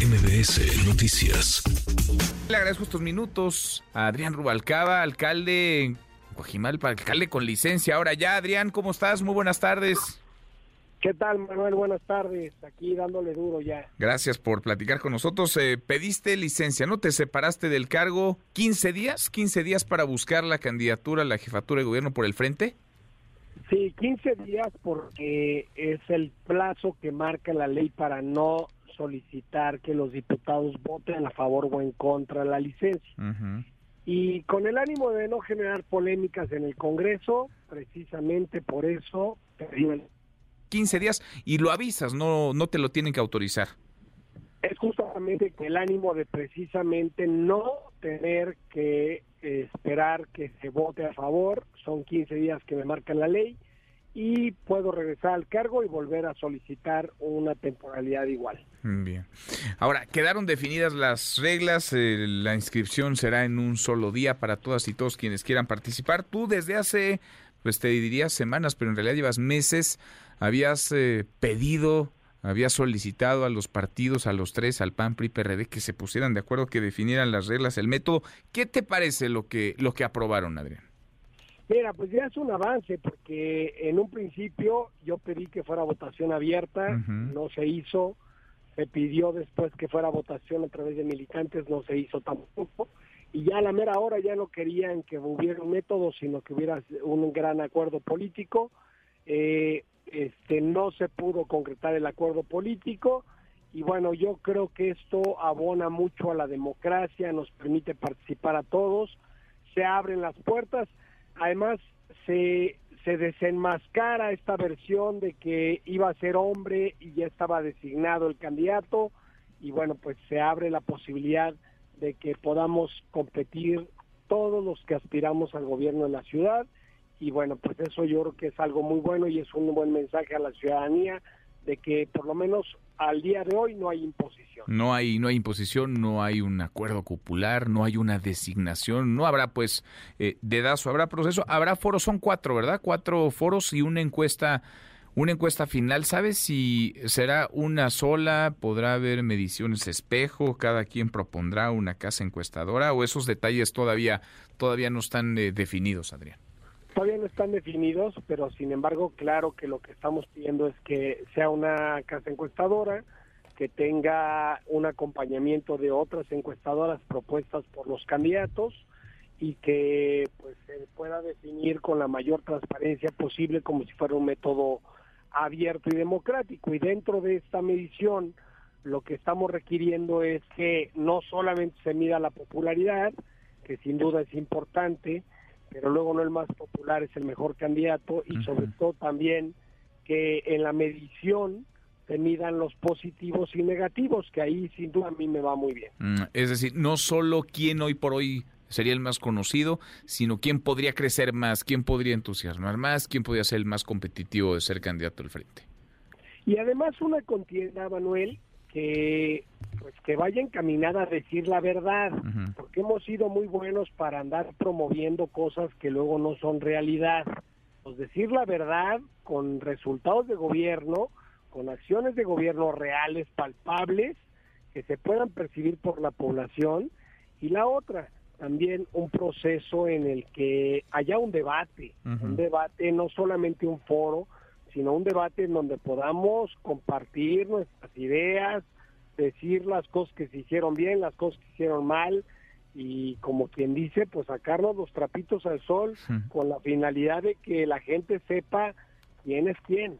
MBS Noticias. Le agradezco estos minutos a Adrián Rubalcaba, alcalde Guajimalpa, alcalde con licencia. Ahora ya, Adrián, ¿cómo estás? Muy buenas tardes. ¿Qué tal, Manuel? Buenas tardes. Aquí dándole duro ya. Gracias por platicar con nosotros. Eh, pediste licencia, ¿no? Te separaste del cargo 15 días, 15 días para buscar la candidatura a la jefatura de gobierno por el frente. Sí, 15 días porque es el plazo que marca la ley para no solicitar que los diputados voten a favor o en contra de la licencia. Y con el ánimo de no generar polémicas en el Congreso, precisamente por eso pedí 15 días y lo avisas, no, no te lo tienen que autorizar. Es justamente el ánimo de precisamente no tener que esperar que se vote a favor, son 15 días que me marcan la ley y puedo regresar al cargo y volver a solicitar una temporalidad igual. Bien. Ahora, quedaron definidas las reglas, eh, la inscripción será en un solo día para todas y todos quienes quieran participar. Tú desde hace, pues te diría semanas, pero en realidad llevas meses habías eh, pedido, habías solicitado a los partidos, a los tres, al PAN, PRI, PRD, que se pusieran de acuerdo, que definieran las reglas, el método. ¿Qué te parece lo que, lo que aprobaron, Adrián? Mira, pues ya es un avance, porque en un principio yo pedí que fuera votación abierta, no se hizo, se pidió después que fuera votación a través de militantes, no se hizo tampoco, y ya a la mera hora ya no querían que hubiera un método, sino que hubiera un gran acuerdo político. Eh, este no se pudo concretar el acuerdo político. Y bueno, yo creo que esto abona mucho a la democracia, nos permite participar a todos, se abren las puertas, además se se desenmascara esta versión de que iba a ser hombre y ya estaba designado el candidato. Y bueno, pues se abre la posibilidad de que podamos competir todos los que aspiramos al gobierno de la ciudad. Y bueno, pues eso yo creo que es algo muy bueno y es un buen mensaje a la ciudadanía de que por lo menos al día de hoy no hay imposición. No hay no hay imposición, no hay un acuerdo popular, no hay una designación, no habrá pues eh, dedazo, habrá proceso, habrá foros, son cuatro, ¿verdad? Cuatro foros y una encuesta una encuesta final, ¿sabes si será una sola? ¿Podrá haber mediciones espejo? ¿Cada quien propondrá una casa encuestadora? ¿O esos detalles todavía, todavía no están eh, definidos, Adrián? Todavía no están definidos, pero sin embargo, claro que lo que estamos pidiendo es que sea una casa encuestadora, que tenga un acompañamiento de otras encuestadoras propuestas por los candidatos y que pues se pueda definir con la mayor transparencia posible como si fuera un método abierto y democrático. Y dentro de esta medición, lo que estamos requiriendo es que no solamente se mida la popularidad, que sin duda es importante, pero luego no el más popular es el mejor candidato y sobre todo también que en la medición se midan los positivos y negativos, que ahí sin duda a mí me va muy bien. Mm, es decir, no solo quién hoy por hoy sería el más conocido, sino quién podría crecer más, quién podría entusiasmar más, quién podría ser el más competitivo de ser candidato al frente. Y además una contienda, Manuel, que pues que vaya encaminada a decir la verdad, porque hemos sido muy buenos para andar promoviendo cosas que luego no son realidad. Pues decir la verdad con resultados de gobierno, con acciones de gobierno reales, palpables, que se puedan percibir por la población, y la otra, también un proceso en el que haya un debate, un debate, no solamente un foro, sino un debate en donde podamos compartir nuestras ideas, decir las cosas que se hicieron bien, las cosas que se hicieron mal y como quien dice, pues sacarnos los trapitos al sol con la finalidad de que la gente sepa quién es quién.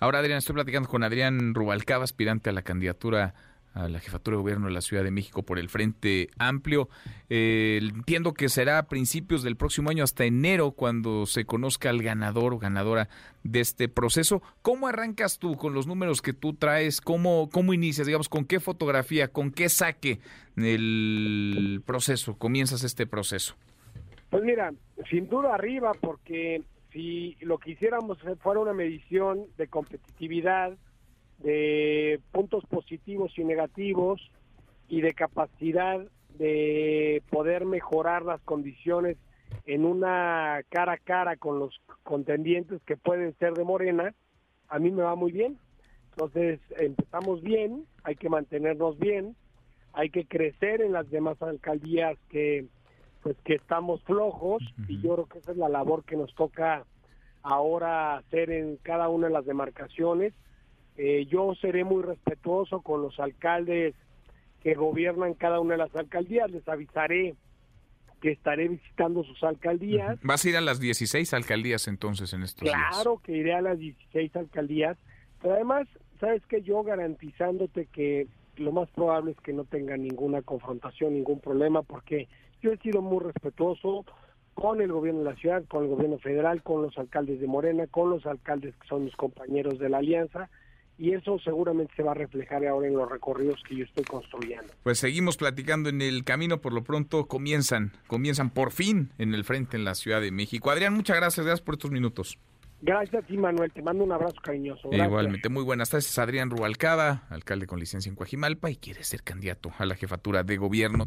Ahora, Adrián, estoy platicando con Adrián Rubalcaba, aspirante a la candidatura a la jefatura de gobierno de la Ciudad de México por el Frente Amplio. Eh, entiendo que será a principios del próximo año, hasta enero, cuando se conozca el ganador o ganadora de este proceso. ¿Cómo arrancas tú con los números que tú traes? ¿Cómo, cómo inicias? Digamos, ¿con qué fotografía, con qué saque el proceso? ¿Comienzas este proceso? Pues mira, sin duda arriba, porque si lo que hiciéramos fuera una medición de competitividad, de puntos positivos y negativos y de capacidad de poder mejorar las condiciones en una cara a cara con los contendientes que pueden ser de Morena, a mí me va muy bien. Entonces, empezamos bien, hay que mantenernos bien, hay que crecer en las demás alcaldías que pues que estamos flojos y yo creo que esa es la labor que nos toca ahora hacer en cada una de las demarcaciones. Eh, yo seré muy respetuoso con los alcaldes que gobiernan cada una de las alcaldías, les avisaré que estaré visitando sus alcaldías. ¿Vas a ir a las 16 alcaldías entonces en estos días? Claro que iré a las 16 alcaldías, pero además, sabes que yo garantizándote que lo más probable es que no tenga ninguna confrontación, ningún problema, porque yo he sido muy respetuoso con el gobierno de la ciudad, con el gobierno federal, con los alcaldes de Morena, con los alcaldes que son mis compañeros de la alianza, y eso seguramente se va a reflejar ahora en los recorridos que yo estoy construyendo. Pues seguimos platicando en el camino, por lo pronto comienzan, comienzan por fin en el frente en la Ciudad de México. Adrián, muchas gracias, gracias por estos minutos. Gracias a ti, Manuel. Te mando un abrazo cariñoso. Igualmente, muy buenas tardes. Adrián Rubalcaba, alcalde con licencia en Coajimalpa y quiere ser candidato a la jefatura de gobierno.